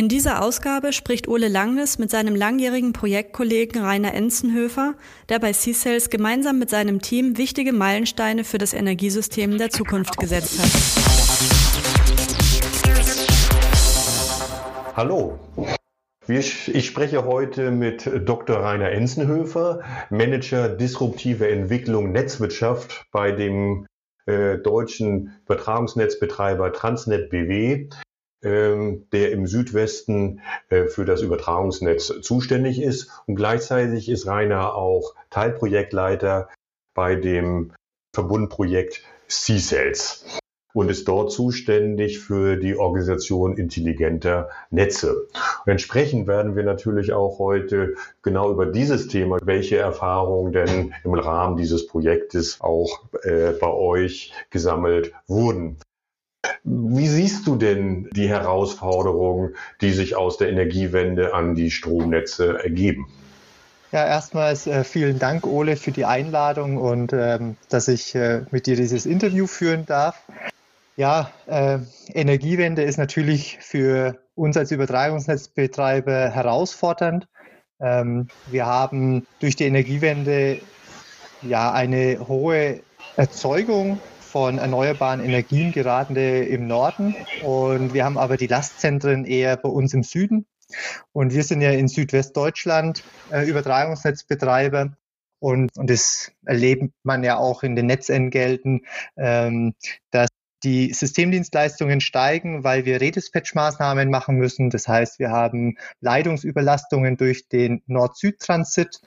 In dieser Ausgabe spricht Ole Langnes mit seinem langjährigen Projektkollegen Rainer Enzenhöfer, der bei C-Cells gemeinsam mit seinem Team wichtige Meilensteine für das Energiesystem der Zukunft gesetzt hat. Hallo, ich spreche heute mit Dr. Rainer Enzenhöfer, Manager disruptive Entwicklung Netzwirtschaft bei dem äh, deutschen Übertragungsnetzbetreiber Transnet BW, der im Südwesten äh, für das Übertragungsnetz zuständig ist. Und gleichzeitig ist Rainer auch Teilprojektleiter bei dem Verbundprojekt C-Cells und ist dort zuständig für die Organisation intelligenter Netze. Und entsprechend werden wir natürlich auch heute genau über dieses Thema, welche Erfahrungen denn im Rahmen dieses Projektes auch äh, bei euch gesammelt wurden. Wie siehst du denn die Herausforderungen, die sich aus der Energiewende an die Stromnetze ergeben? Ja, erstmals äh, vielen Dank, Ole, für die Einladung und ähm, dass ich äh, mit dir dieses Interview führen darf. Ja, äh, Energiewende ist natürlich für uns als Übertragungsnetzbetreiber herausfordernd. Ähm, wir haben durch die Energiewende ja eine hohe Erzeugung von erneuerbaren Energien gerade im Norden und wir haben aber die Lastzentren eher bei uns im Süden. Und wir sind ja in Südwestdeutschland äh, Übertragungsnetzbetreiber und, und das erlebt man ja auch in den Netzentgelten, ähm, dass die Systemdienstleistungen steigen, weil wir Redispatch-Maßnahmen machen müssen. Das heißt, wir haben Leitungsüberlastungen durch den Nord-Süd-Transit.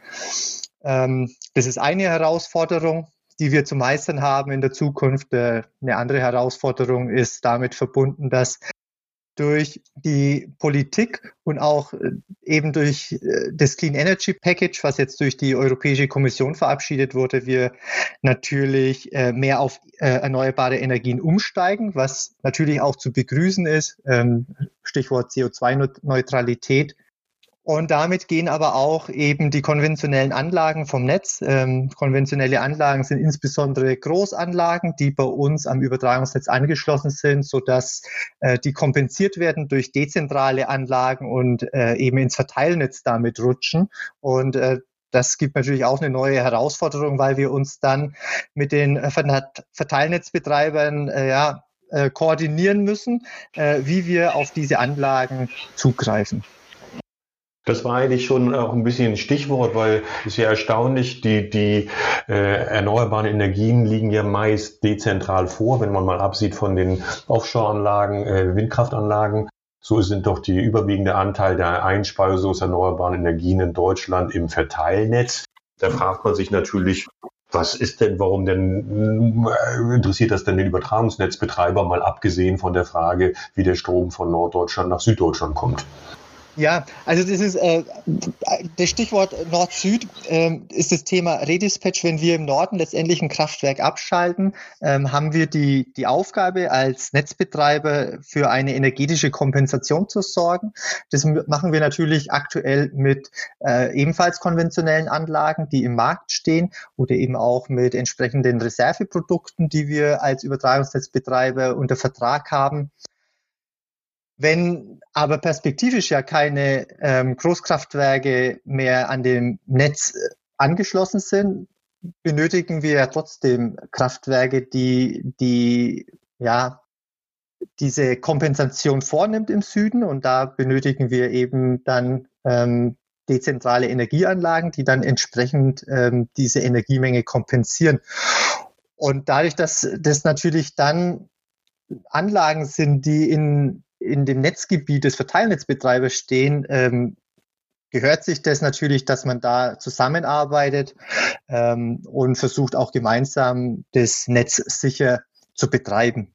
Ähm, das ist eine Herausforderung, die wir zu meistern haben in der Zukunft. Äh, eine andere Herausforderung ist damit verbunden, dass durch die Politik und auch äh, eben durch äh, das Clean Energy Package, was jetzt durch die Europäische Kommission verabschiedet wurde, wir natürlich mehr auf erneuerbare Energien umsteigen, was natürlich auch zu begrüßen ist. Ähm, Stichwort CO2-Neutralität und damit gehen aber auch eben die konventionellen Anlagen vom Netz. Ähm, konventionelle Anlagen sind insbesondere Großanlagen, die bei uns am Übertragungsnetz angeschlossen sind, sodass äh, die kompensiert werden durch dezentrale Anlagen und äh, eben ins Verteilnetz damit rutschen. Und äh, das gibt natürlich auch eine neue Herausforderung, weil wir uns dann mit den Verteilnetzbetreibern äh, ja, äh, koordinieren müssen, äh, wie wir auf diese Anlagen zugreifen. Das war eigentlich schon auch ein bisschen ein Stichwort, weil es ist ja erstaunlich, die, die äh, erneuerbaren Energien liegen ja meist dezentral vor, wenn man mal absieht von den Offshore-Anlagen, äh, Windkraftanlagen. So sind doch die überwiegende Anteil der Einspeisung erneuerbaren Energien in Deutschland im Verteilnetz. Da fragt man sich natürlich, was ist denn, warum denn äh, interessiert das denn den Übertragungsnetzbetreiber, mal abgesehen von der Frage, wie der Strom von Norddeutschland nach Süddeutschland kommt? Ja, also das ist äh, das Stichwort Nord-Süd äh, ist das Thema Redispatch. Wenn wir im Norden letztendlich ein Kraftwerk abschalten, ähm, haben wir die, die Aufgabe als Netzbetreiber für eine energetische Kompensation zu sorgen. Das machen wir natürlich aktuell mit äh, ebenfalls konventionellen Anlagen, die im Markt stehen oder eben auch mit entsprechenden Reserveprodukten, die wir als Übertragungsnetzbetreiber unter Vertrag haben. Wenn aber perspektivisch ja keine ähm, Großkraftwerke mehr an dem Netz äh, angeschlossen sind, benötigen wir ja trotzdem Kraftwerke, die, die ja diese Kompensation vornimmt im Süden und da benötigen wir eben dann ähm, dezentrale Energieanlagen, die dann entsprechend ähm, diese Energiemenge kompensieren. Und dadurch, dass das natürlich dann Anlagen sind, die in in dem Netzgebiet des Verteilnetzbetreibers stehen, ähm, gehört sich das natürlich, dass man da zusammenarbeitet ähm, und versucht auch gemeinsam das Netz sicher zu betreiben.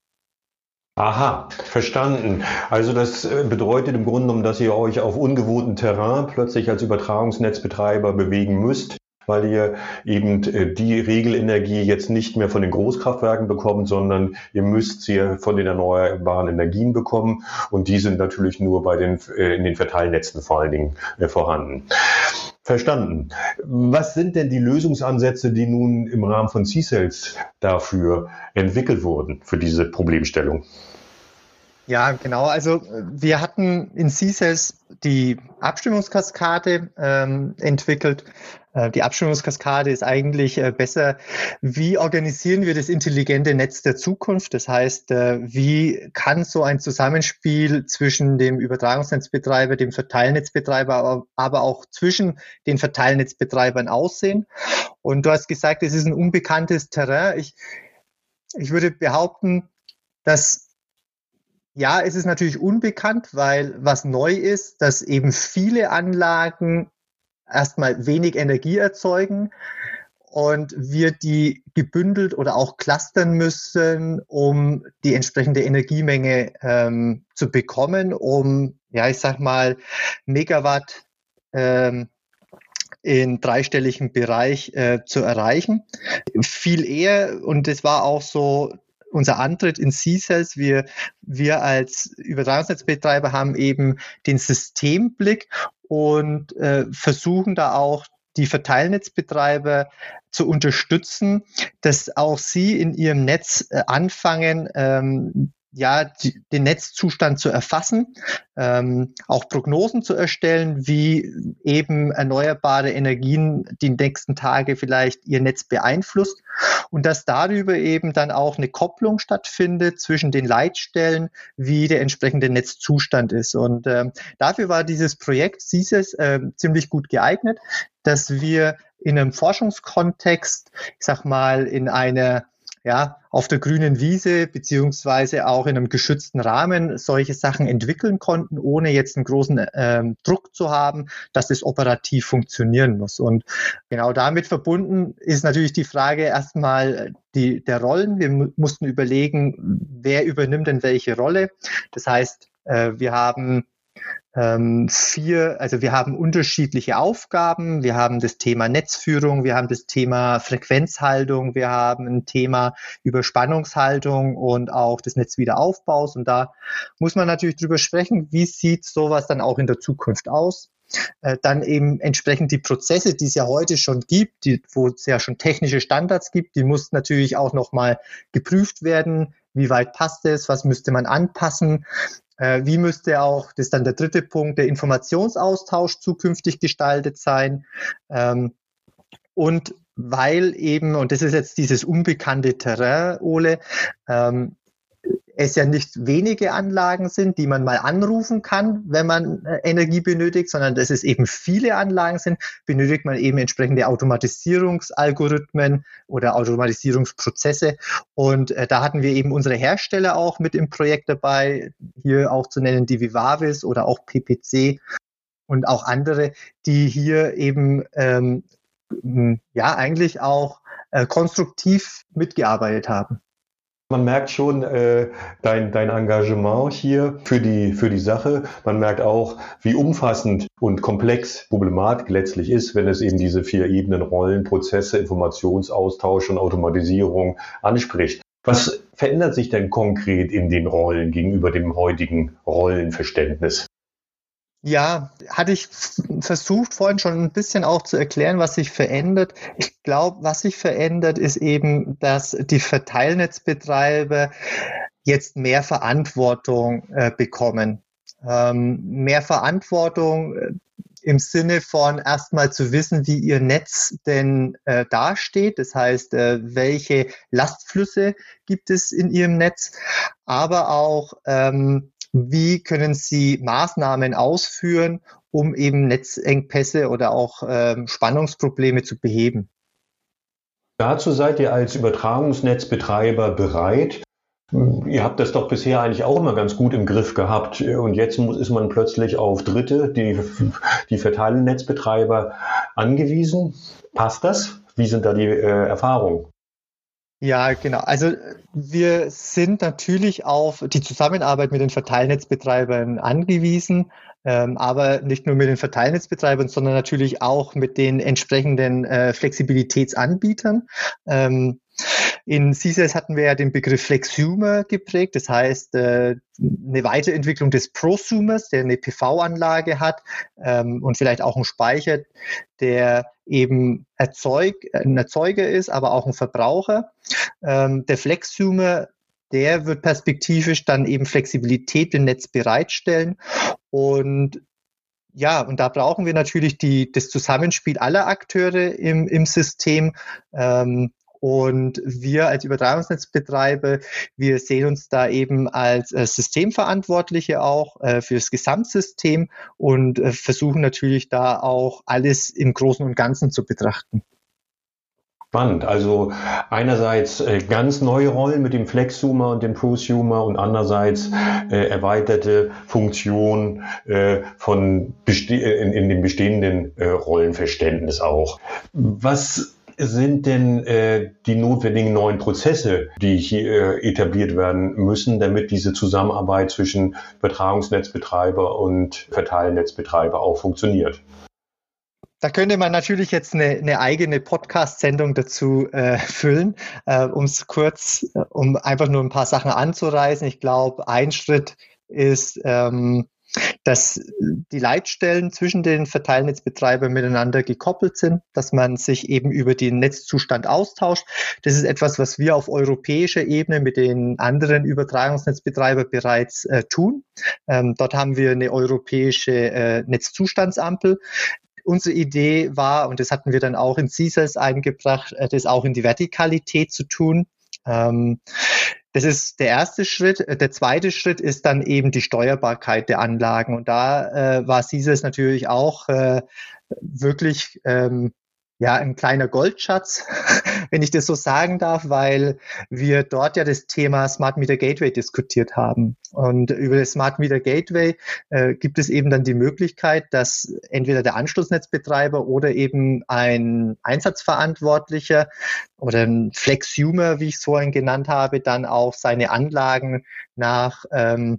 Aha, verstanden. Also das äh, bedeutet im Grunde genommen, dass ihr euch auf ungewohnten Terrain plötzlich als Übertragungsnetzbetreiber bewegen müsst, weil ihr eben äh, die Regelenergie jetzt nicht mehr von den Großkraftwerken bekommt, sondern ihr müsst sie von den erneuerbaren Energien bekommen und die sind natürlich nur bei den, äh, in den Verteilnetzen vor allen Dingen vorhanden. Verstanden. Was sind denn die Lösungsansätze, die nun im Rahmen von C-Cells dafür entwickelt wurden, für diese Problemstellung? Ja, genau. Also wir hatten in C-Cells die Abstimmungskaskade ähm, entwickelt. Äh, die Abstimmungskaskade ist eigentlich äh, besser, wie organisieren wir das intelligente Netz der Zukunft? Das heißt, äh, wie kann so ein Zusammenspiel zwischen dem Übertragungsnetzbetreiber, dem Verteilnetzbetreiber, aber auch zwischen den Verteilnetzbetreibern aussehen? Und du hast gesagt, es ist ein unbekanntes Terrain. Ich, ich würde behaupten, dass ja, es ist natürlich unbekannt, weil was neu ist, dass eben viele Anlagen erstmal wenig Energie erzeugen und wir die gebündelt oder auch clustern müssen, um die entsprechende Energiemenge ähm, zu bekommen, um, ja, ich sag mal, Megawatt ähm, in dreistelligen Bereich äh, zu erreichen. Viel eher, und das war auch so unser Antritt in C-Cells, wir, wir als Übertragungsnetzbetreiber haben eben den Systemblick und äh, versuchen da auch die Verteilnetzbetreiber zu unterstützen, dass auch sie in ihrem Netz äh, anfangen, ähm, ja, die, den Netzzustand zu erfassen, ähm, auch Prognosen zu erstellen, wie eben erneuerbare Energien die nächsten Tage vielleicht ihr Netz beeinflusst und dass darüber eben dann auch eine Kopplung stattfindet zwischen den Leitstellen, wie der entsprechende Netzzustand ist. Und ähm, dafür war dieses Projekt CISES äh, ziemlich gut geeignet, dass wir in einem Forschungskontext, ich sag mal, in einer ja, auf der grünen Wiese beziehungsweise auch in einem geschützten Rahmen solche Sachen entwickeln konnten, ohne jetzt einen großen ähm, Druck zu haben, dass es operativ funktionieren muss. Und genau damit verbunden ist natürlich die Frage erstmal die, der Rollen. Wir mussten überlegen, wer übernimmt denn welche Rolle. Das heißt, äh, wir haben ähm, vier, also wir haben unterschiedliche Aufgaben. Wir haben das Thema Netzführung, wir haben das Thema Frequenzhaltung, wir haben ein Thema Überspannungshaltung und auch des Netzwiederaufbaus. Und da muss man natürlich drüber sprechen, wie sieht sowas dann auch in der Zukunft aus? Äh, dann eben entsprechend die Prozesse, die es ja heute schon gibt, die, wo es ja schon technische Standards gibt, die mussten natürlich auch nochmal geprüft werden. Wie weit passt es? Was müsste man anpassen? Äh, wie müsste auch, das ist dann der dritte Punkt, der Informationsaustausch zukünftig gestaltet sein? Ähm, und weil eben, und das ist jetzt dieses unbekannte Terrain, Ole, ähm, es ja nicht wenige Anlagen sind, die man mal anrufen kann, wenn man äh, Energie benötigt, sondern dass es eben viele Anlagen sind, benötigt man eben entsprechende Automatisierungsalgorithmen oder Automatisierungsprozesse. Und äh, da hatten wir eben unsere Hersteller auch mit im Projekt dabei, hier auch zu nennen die Vivavis oder auch PPC und auch andere, die hier eben ähm, ja eigentlich auch äh, konstruktiv mitgearbeitet haben. Man merkt schon äh, dein, dein Engagement hier für die, für die Sache. Man merkt auch, wie umfassend und komplex Problematik letztlich ist, wenn es eben diese vier Ebenen Rollen, Prozesse, Informationsaustausch und Automatisierung anspricht. Was verändert sich denn konkret in den Rollen gegenüber dem heutigen Rollenverständnis? Ja, hatte ich versucht vorhin schon ein bisschen auch zu erklären, was sich verändert. Ich glaube, was sich verändert, ist eben, dass die Verteilnetzbetreiber jetzt mehr Verantwortung äh, bekommen. Ähm, mehr Verantwortung äh, im Sinne von erstmal zu wissen, wie ihr Netz denn äh, dasteht. Das heißt, äh, welche Lastflüsse gibt es in ihrem Netz, aber auch ähm, wie können Sie Maßnahmen ausführen, um eben Netzengpässe oder auch ähm, Spannungsprobleme zu beheben? Dazu seid ihr als Übertragungsnetzbetreiber bereit. Ihr habt das doch bisher eigentlich auch immer ganz gut im Griff gehabt. Und jetzt muss, ist man plötzlich auf Dritte, die, die Verteilnetzbetreiber, angewiesen. Passt das? Wie sind da die äh, Erfahrungen? Ja, genau. Also wir sind natürlich auf die Zusammenarbeit mit den Verteilnetzbetreibern angewiesen, ähm, aber nicht nur mit den Verteilnetzbetreibern, sondern natürlich auch mit den entsprechenden äh, Flexibilitätsanbietern. Ähm, in CSS hatten wir ja den Begriff Flexhumer geprägt, das heißt äh, eine Weiterentwicklung des Prosumers, der eine PV-Anlage hat ähm, und vielleicht auch einen Speicher, der eben Erzeug, ein Erzeuger ist, aber auch ein Verbraucher. Ähm, der Flexhumer der wird perspektivisch dann eben Flexibilität im Netz bereitstellen. Und ja, und da brauchen wir natürlich die, das Zusammenspiel aller Akteure im, im System. Ähm, und wir als Übertragungsnetzbetreiber, wir sehen uns da eben als äh, Systemverantwortliche auch äh, für das Gesamtsystem und äh, versuchen natürlich da auch alles im Großen und Ganzen zu betrachten. Spannend. Also einerseits ganz neue Rollen mit dem Flexzoomer und dem Prosumer und andererseits äh, erweiterte Funktion äh, von in, in, dem bestehenden äh, Rollenverständnis auch. Was sind denn äh, die notwendigen neuen Prozesse, die hier äh, etabliert werden müssen, damit diese Zusammenarbeit zwischen Übertragungsnetzbetreiber und Verteilnetzbetreiber auch funktioniert? Da könnte man natürlich jetzt eine, eine eigene Podcast-Sendung dazu äh, füllen, äh, um es kurz, äh, um einfach nur ein paar Sachen anzureißen. Ich glaube, ein Schritt ist, ähm, dass die Leitstellen zwischen den Verteilnetzbetreibern miteinander gekoppelt sind, dass man sich eben über den Netzzustand austauscht. Das ist etwas, was wir auf europäischer Ebene mit den anderen Übertragungsnetzbetreibern bereits äh, tun. Ähm, dort haben wir eine europäische äh, Netzzustandsampel. Unsere Idee war, und das hatten wir dann auch in CSAS eingebracht, äh, das auch in die Vertikalität zu tun. Ähm, das ist der erste Schritt. Der zweite Schritt ist dann eben die Steuerbarkeit der Anlagen. Und da äh, war CSIS natürlich auch äh, wirklich ähm, ja, ein kleiner Goldschatz, wenn ich das so sagen darf, weil wir dort ja das Thema Smart Meter Gateway diskutiert haben. Und über das Smart Meter Gateway äh, gibt es eben dann die Möglichkeit, dass entweder der Anschlussnetzbetreiber oder eben ein Einsatzverantwortlicher oder ein Flexhumer, wie ich es vorhin genannt habe, dann auch seine Anlagen nach ähm,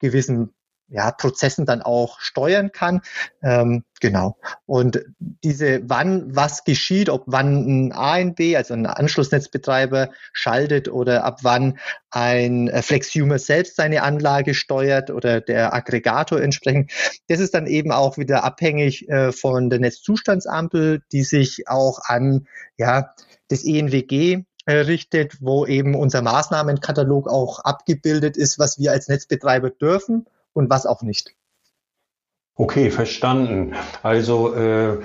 gewissen ja, Prozessen dann auch steuern kann. Ähm, genau. Und diese, wann was geschieht, ob wann ein ANB, also ein Anschlussnetzbetreiber, schaltet oder ab wann ein äh, Flexhumer selbst seine Anlage steuert oder der Aggregator entsprechend, das ist dann eben auch wieder abhängig äh, von der Netzzustandsampel, die sich auch an ja, das ENWG äh, richtet, wo eben unser Maßnahmenkatalog auch abgebildet ist, was wir als Netzbetreiber dürfen und was auch nicht. Okay, verstanden. Also äh,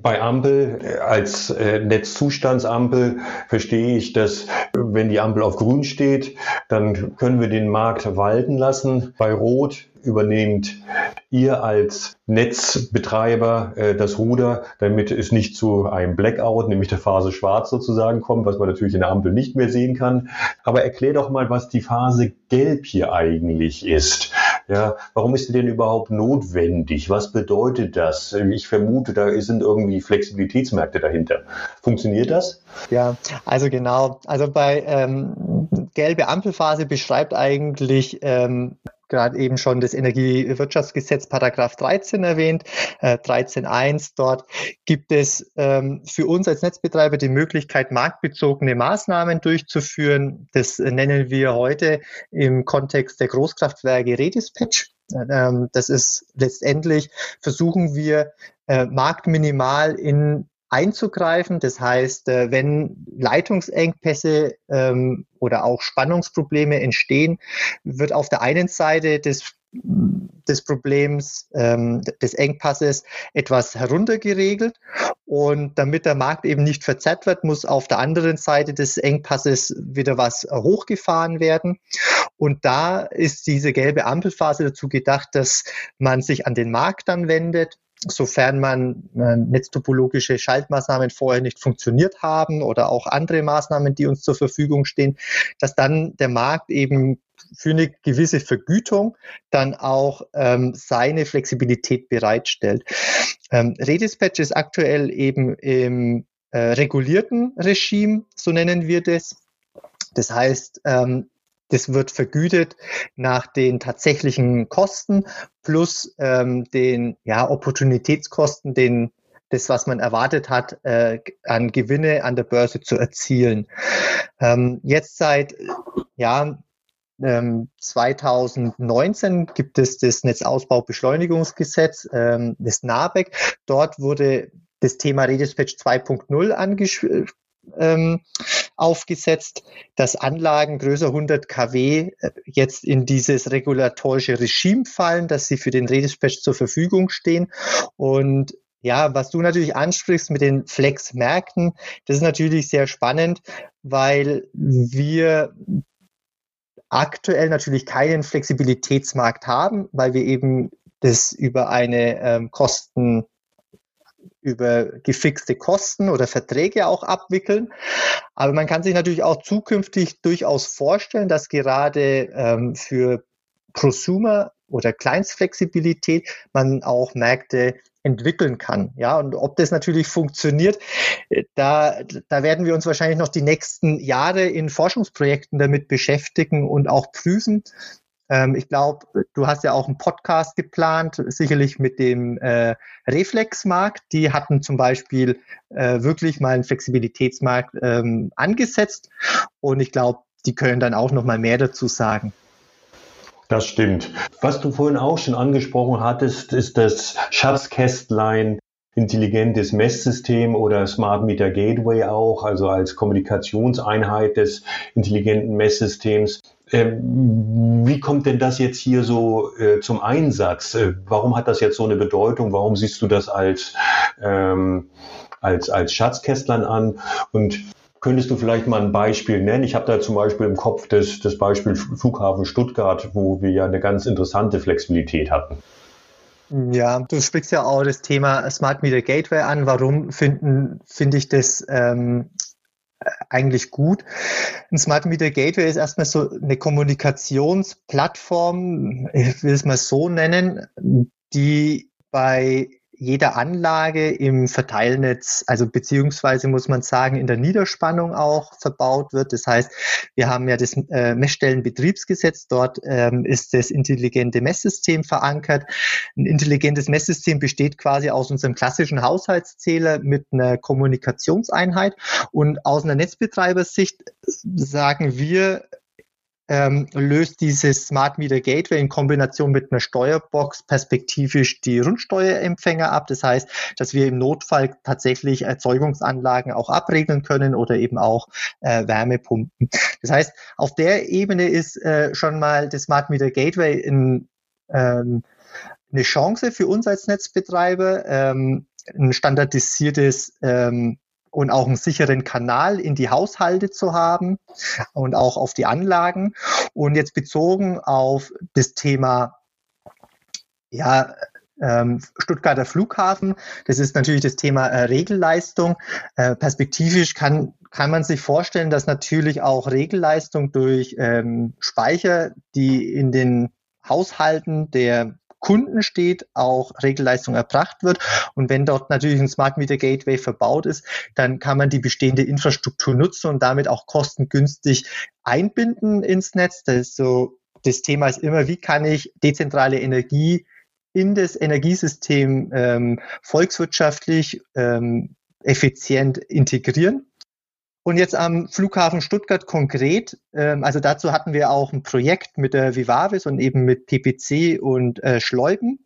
bei Ampel äh, als äh, Netzzustandsampel verstehe ich, dass wenn die Ampel auf grün steht, dann können wir den Markt walten lassen. Bei Rot übernehmt ihr als Netzbetreiber äh, das Ruder, damit es nicht zu einem Blackout, nämlich der Phase Schwarz sozusagen kommt, was man natürlich in der Ampel nicht mehr sehen kann. Aber erklär doch mal, was die Phase Gelb hier eigentlich ist. Ja, warum ist sie denn überhaupt notwendig? Was bedeutet das? Ich vermute, da sind irgendwie Flexibilitätsmärkte dahinter. Funktioniert das? Ja, also genau. Also bei ähm, gelbe Ampelphase beschreibt eigentlich ähm, gerade eben schon das Energiewirtschaftsgesetz Paragraph 13 erwähnt, äh, 13.1. Dort gibt es ähm, für uns als Netzbetreiber die Möglichkeit, marktbezogene Maßnahmen durchzuführen. Das nennen wir heute im Kontext der Großkraftwerke Redispatch. Ähm, das ist letztendlich, versuchen wir äh, marktminimal in einzugreifen. Das heißt, äh, wenn Leitungsengpässe ähm, oder auch Spannungsprobleme entstehen, wird auf der einen Seite des des Problems ähm, des Engpasses etwas heruntergeregelt. Und damit der Markt eben nicht verzerrt wird, muss auf der anderen Seite des Engpasses wieder was hochgefahren werden. Und da ist diese gelbe Ampelphase dazu gedacht, dass man sich an den Markt dann wendet, sofern man äh, netztopologische Schaltmaßnahmen vorher nicht funktioniert haben oder auch andere Maßnahmen, die uns zur Verfügung stehen, dass dann der Markt eben für eine gewisse Vergütung dann auch ähm, seine Flexibilität bereitstellt. Ähm, Redispatch ist aktuell eben im äh, regulierten Regime, so nennen wir das. Das heißt, ähm, das wird vergütet nach den tatsächlichen Kosten plus ähm, den ja, Opportunitätskosten, den das, was man erwartet hat, äh, an Gewinne an der Börse zu erzielen. Ähm, jetzt seit ja, ähm, 2019 gibt es das Netzausbaubeschleunigungsgesetz, ähm, das NABEC. Dort wurde das Thema Redispatch 2.0 angesprochen ähm, aufgesetzt, dass Anlagen größer 100 kW äh, jetzt in dieses regulatorische Regime fallen, dass sie für den Redispatch zur Verfügung stehen. Und ja, was du natürlich ansprichst mit den Flex-Märkten, das ist natürlich sehr spannend, weil wir aktuell natürlich keinen Flexibilitätsmarkt haben, weil wir eben das über eine ähm, Kosten über gefixte Kosten oder Verträge auch abwickeln. Aber man kann sich natürlich auch zukünftig durchaus vorstellen, dass gerade ähm, für Prosumer oder Kleinstflexibilität man auch Märkte entwickeln kann. Ja, und ob das natürlich funktioniert, äh, da, da werden wir uns wahrscheinlich noch die nächsten Jahre in Forschungsprojekten damit beschäftigen und auch prüfen. Ähm, ich glaube, du hast ja auch einen Podcast geplant, sicherlich mit dem äh, Reflexmarkt. Die hatten zum Beispiel äh, wirklich mal einen Flexibilitätsmarkt ähm, angesetzt und ich glaube, die können dann auch noch mal mehr dazu sagen. Das stimmt. Was du vorhin auch schon angesprochen hattest, ist das Schatzkästlein intelligentes Messsystem oder Smart Meter Gateway auch, also als Kommunikationseinheit des intelligenten Messsystems. Ähm, wie kommt denn das jetzt hier so äh, zum Einsatz? Äh, warum hat das jetzt so eine Bedeutung? Warum siehst du das als, ähm, als, als Schatzkästlern an? Und Könntest du vielleicht mal ein Beispiel nennen? Ich habe da zum Beispiel im Kopf das, das Beispiel Flughafen Stuttgart, wo wir ja eine ganz interessante Flexibilität hatten. Ja, du sprichst ja auch das Thema Smart Meter Gateway an. Warum finde ich das ähm, eigentlich gut? Ein Smart Meter Gateway ist erstmal so eine Kommunikationsplattform, ich will es mal so nennen, die bei jeder Anlage im Verteilnetz, also beziehungsweise muss man sagen, in der Niederspannung auch verbaut wird. Das heißt, wir haben ja das äh, Messstellenbetriebsgesetz, dort ähm, ist das intelligente Messsystem verankert. Ein intelligentes Messsystem besteht quasi aus unserem klassischen Haushaltszähler mit einer Kommunikationseinheit und aus einer Netzbetreibersicht sagen wir, ähm, löst dieses Smart Meter Gateway in Kombination mit einer Steuerbox perspektivisch die Rundsteuerempfänger ab. Das heißt, dass wir im Notfall tatsächlich Erzeugungsanlagen auch abregeln können oder eben auch äh, Wärmepumpen. Das heißt, auf der Ebene ist äh, schon mal das Smart Meter Gateway in, ähm, eine Chance für uns als Netzbetreiber, ähm, ein standardisiertes ähm, und auch einen sicheren Kanal in die Haushalte zu haben und auch auf die Anlagen. Und jetzt bezogen auf das Thema, ja, ähm, Stuttgarter Flughafen. Das ist natürlich das Thema äh, Regelleistung. Äh, perspektivisch kann, kann man sich vorstellen, dass natürlich auch Regelleistung durch ähm, Speicher, die in den Haushalten der Kunden steht, auch Regelleistung erbracht wird. Und wenn dort natürlich ein Smart Meter Gateway verbaut ist, dann kann man die bestehende Infrastruktur nutzen und damit auch kostengünstig einbinden ins Netz. Das ist so, das Thema ist immer, wie kann ich dezentrale Energie in das Energiesystem ähm, volkswirtschaftlich ähm, effizient integrieren. Und jetzt am Flughafen Stuttgart konkret, ähm, also dazu hatten wir auch ein Projekt mit der Vivavis und eben mit PPC und äh, Schleuben.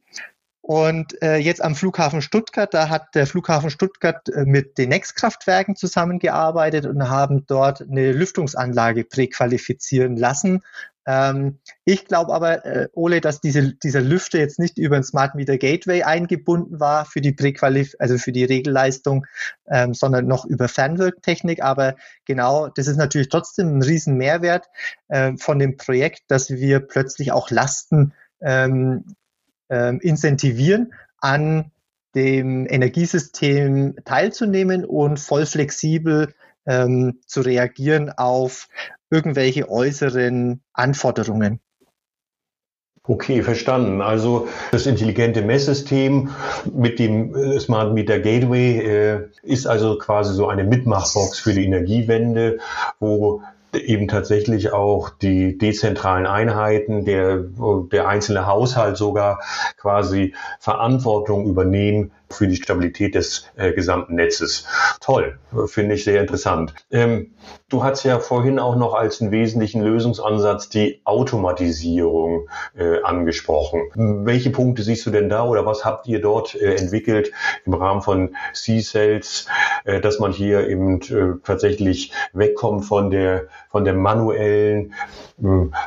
Und äh, jetzt am Flughafen Stuttgart, da hat der Flughafen Stuttgart äh, mit den Netzkraftwerken zusammengearbeitet und haben dort eine Lüftungsanlage präqualifizieren lassen, ähm, ich glaube aber, äh, Ole, dass diese, dieser Lüfter jetzt nicht über ein Smart Meter Gateway eingebunden war für die Präqualif also für die Regelleistung, ähm, sondern noch über Fernwirktechnik. Aber genau, das ist natürlich trotzdem ein riesen Mehrwert äh, von dem Projekt, dass wir plötzlich auch Lasten ähm, ähm, incentivieren, an dem Energiesystem teilzunehmen und voll flexibel ähm, zu reagieren auf irgendwelche äußeren Anforderungen. Okay, verstanden. Also das intelligente Messsystem mit dem äh, Smart Meter Gateway äh, ist also quasi so eine Mitmachbox für die Energiewende, wo eben tatsächlich auch die dezentralen Einheiten, der, der einzelne Haushalt sogar quasi Verantwortung übernehmen für die Stabilität des äh, gesamten Netzes. Toll, finde ich sehr interessant. Ähm, du hast ja vorhin auch noch als einen wesentlichen Lösungsansatz die Automatisierung äh, angesprochen. Welche Punkte siehst du denn da oder was habt ihr dort äh, entwickelt im Rahmen von C-Cells, äh, dass man hier eben äh, tatsächlich wegkommt von der, von der manuellen, äh,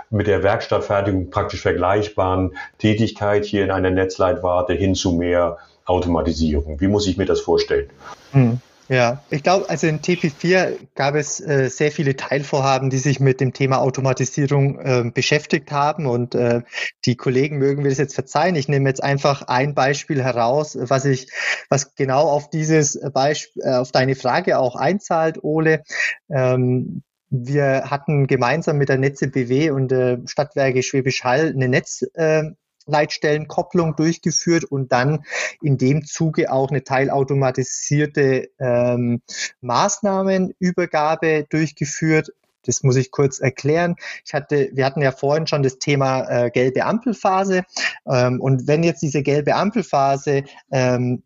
mit der Werkstattfertigung praktisch vergleichbaren Tätigkeit hier in einer Netzleitwarte hin zu mehr Automatisierung. Wie muss ich mir das vorstellen? Hm. Ja, ich glaube, also in TP4 gab es äh, sehr viele Teilvorhaben, die sich mit dem Thema Automatisierung äh, beschäftigt haben und äh, die Kollegen mögen mir das jetzt verzeihen. Ich nehme jetzt einfach ein Beispiel heraus, was ich, was genau auf dieses Beispiel, äh, auf deine Frage auch einzahlt, Ole. Ähm, wir hatten gemeinsam mit der Netze BW und der Stadtwerke Schwäbisch Hall eine Netz äh, Leitstellenkopplung durchgeführt und dann in dem Zuge auch eine teilautomatisierte ähm, Maßnahmenübergabe durchgeführt. Das muss ich kurz erklären. Ich hatte, wir hatten ja vorhin schon das Thema äh, gelbe Ampelphase. Ähm, und wenn jetzt diese gelbe Ampelphase ähm,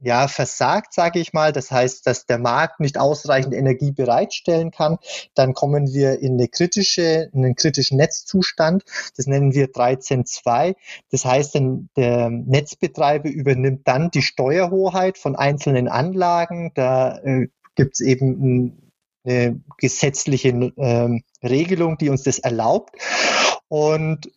ja, versagt, sage ich mal. Das heißt, dass der Markt nicht ausreichend Energie bereitstellen kann. Dann kommen wir in eine kritische, in einen kritischen Netzzustand. Das nennen wir 13.2. Das heißt, der Netzbetreiber übernimmt dann die Steuerhoheit von einzelnen Anlagen. Da äh, gibt es eben eine gesetzliche äh, Regelung, die uns das erlaubt. Und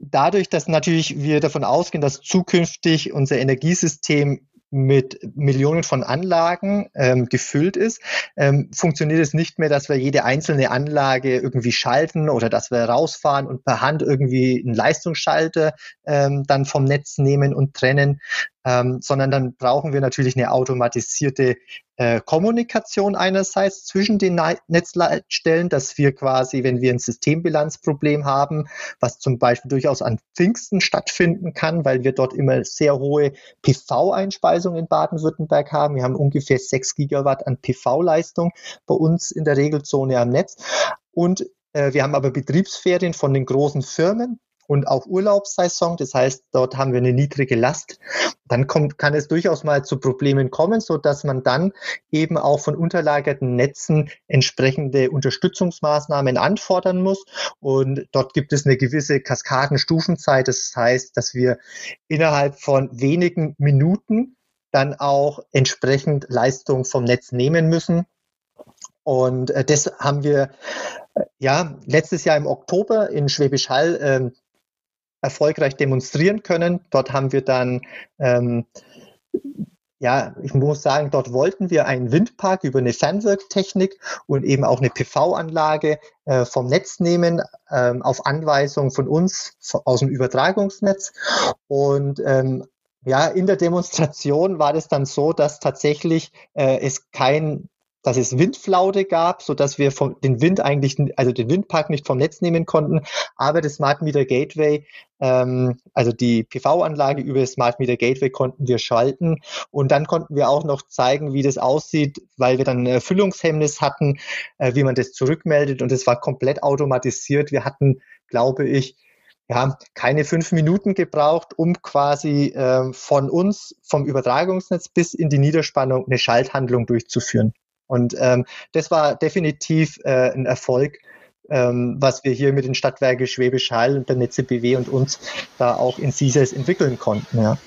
dadurch, dass natürlich wir davon ausgehen, dass zukünftig unser Energiesystem mit Millionen von Anlagen ähm, gefüllt ist, ähm, funktioniert es nicht mehr, dass wir jede einzelne Anlage irgendwie schalten oder dass wir rausfahren und per Hand irgendwie einen Leistungsschalter ähm, dann vom Netz nehmen und trennen, ähm, sondern dann brauchen wir natürlich eine automatisierte äh, Kommunikation einerseits zwischen den Netzleitstellen, dass wir quasi, wenn wir ein Systembilanzproblem haben, was zum Beispiel durchaus an Pfingsten stattfinden kann, weil wir dort immer sehr hohe PV-Einspeisung in Baden-Württemberg haben. Wir haben ungefähr 6 Gigawatt an PV-Leistung bei uns in der Regelzone am Netz. Und äh, wir haben aber Betriebsferien von den großen Firmen, und auch Urlaubssaison. Das heißt, dort haben wir eine niedrige Last. Dann kommt, kann es durchaus mal zu Problemen kommen, so dass man dann eben auch von unterlagerten Netzen entsprechende Unterstützungsmaßnahmen anfordern muss. Und dort gibt es eine gewisse Kaskadenstufenzeit. Das heißt, dass wir innerhalb von wenigen Minuten dann auch entsprechend Leistung vom Netz nehmen müssen. Und äh, das haben wir äh, ja letztes Jahr im Oktober in Schwäbisch Hall ähm, erfolgreich demonstrieren können. Dort haben wir dann ähm, ja, ich muss sagen, dort wollten wir einen Windpark über eine Fernwirktechnik und eben auch eine PV-Anlage äh, vom Netz nehmen, ähm, auf Anweisung von uns aus dem Übertragungsnetz. Und ähm, ja, in der Demonstration war es dann so, dass tatsächlich äh, es kein dass es Windflaute gab, so dass wir vom, den Wind eigentlich, also den Windpark nicht vom Netz nehmen konnten, aber das Smart Meter Gateway, ähm, also die PV-Anlage über das Smart Meter Gateway konnten wir schalten und dann konnten wir auch noch zeigen, wie das aussieht, weil wir dann Erfüllungshemmnis hatten, äh, wie man das zurückmeldet und es war komplett automatisiert. Wir hatten, glaube ich, ja, keine fünf Minuten gebraucht, um quasi äh, von uns, vom Übertragungsnetz bis in die Niederspannung eine Schalthandlung durchzuführen. Und ähm, das war definitiv äh, ein Erfolg, ähm, was wir hier mit den Stadtwerke Schwäbisch Hall und der Netze BW und uns da auch in CISES entwickeln konnten. Ja.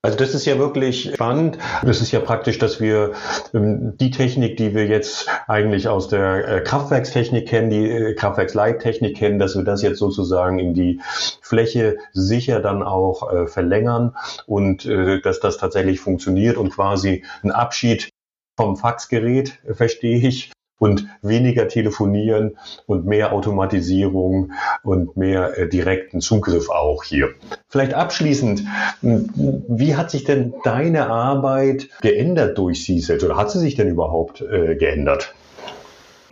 Also das ist ja wirklich spannend. Das ist ja praktisch, dass wir ähm, die Technik, die wir jetzt eigentlich aus der äh, Kraftwerkstechnik kennen, die äh, Kraftwerksleittechnik kennen, dass wir das jetzt sozusagen in die Fläche sicher dann auch äh, verlängern und äh, dass das tatsächlich funktioniert und quasi ein Abschied vom Faxgerät, verstehe ich, und weniger telefonieren und mehr Automatisierung und mehr äh, direkten Zugriff auch hier. Vielleicht abschließend, wie hat sich denn deine Arbeit geändert durch CSET oder hat sie sich denn überhaupt äh, geändert?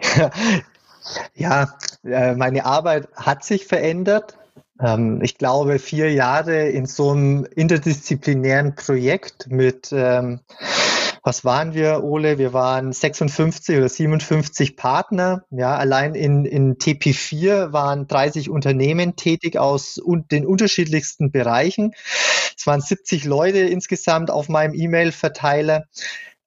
Ja, äh, meine Arbeit hat sich verändert. Ähm, ich glaube, vier Jahre in so einem interdisziplinären Projekt mit ähm, was waren wir, Ole? Wir waren 56 oder 57 Partner. Ja, allein in, in TP4 waren 30 Unternehmen tätig aus den unterschiedlichsten Bereichen. Es waren 70 Leute insgesamt auf meinem E-Mail-Verteiler.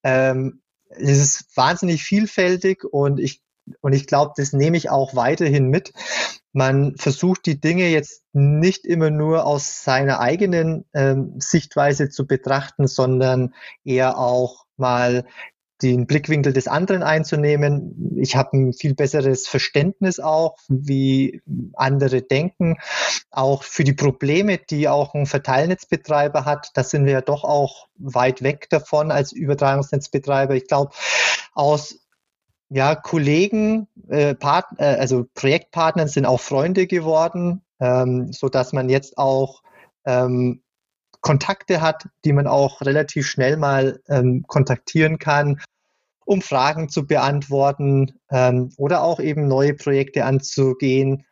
Ähm, es ist wahnsinnig vielfältig und ich und ich glaube, das nehme ich auch weiterhin mit. Man versucht die Dinge jetzt nicht immer nur aus seiner eigenen ähm, Sichtweise zu betrachten, sondern eher auch mal den Blickwinkel des anderen einzunehmen. Ich habe ein viel besseres Verständnis auch, wie andere denken, auch für die Probleme, die auch ein Verteilnetzbetreiber hat. Da sind wir ja doch auch weit weg davon als Übertragungsnetzbetreiber. Ich glaube, aus ja, Kollegen, äh, Part, äh, also Projektpartnern sind auch Freunde geworden, ähm, so dass man jetzt auch ähm, Kontakte hat, die man auch relativ schnell mal ähm, kontaktieren kann, um Fragen zu beantworten ähm, oder auch eben neue Projekte anzugehen.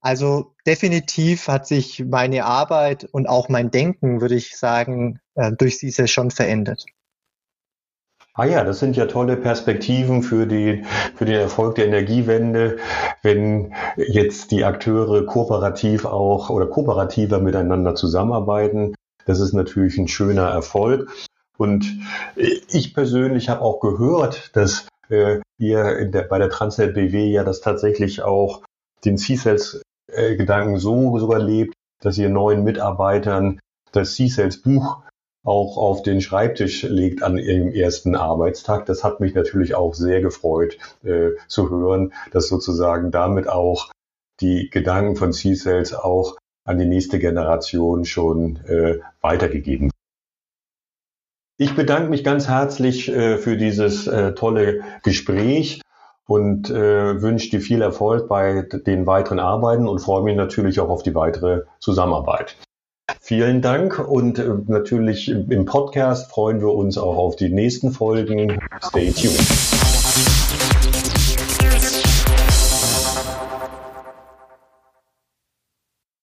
Also definitiv hat sich meine Arbeit und auch mein Denken, würde ich sagen, äh, durch diese schon verändert. Ah ja, das sind ja tolle Perspektiven für, die, für den Erfolg der Energiewende, wenn jetzt die Akteure kooperativ auch oder kooperativer miteinander zusammenarbeiten. Das ist natürlich ein schöner Erfolg. Und ich persönlich habe auch gehört, dass äh, ihr der, bei der Transnet BW ja das tatsächlich auch den C-Sales-Gedanken so sogar lebt, dass ihr neuen Mitarbeitern das C-Sales-Buch auch auf den Schreibtisch legt an ihrem ersten Arbeitstag. Das hat mich natürlich auch sehr gefreut äh, zu hören, dass sozusagen damit auch die Gedanken von C-Cells auch an die nächste Generation schon äh, weitergegeben. Ich bedanke mich ganz herzlich äh, für dieses äh, tolle Gespräch und äh, wünsche dir viel Erfolg bei den weiteren Arbeiten und freue mich natürlich auch auf die weitere Zusammenarbeit. Vielen Dank und äh, natürlich im Podcast freuen wir uns auch auf die nächsten Folgen. Stay tuned.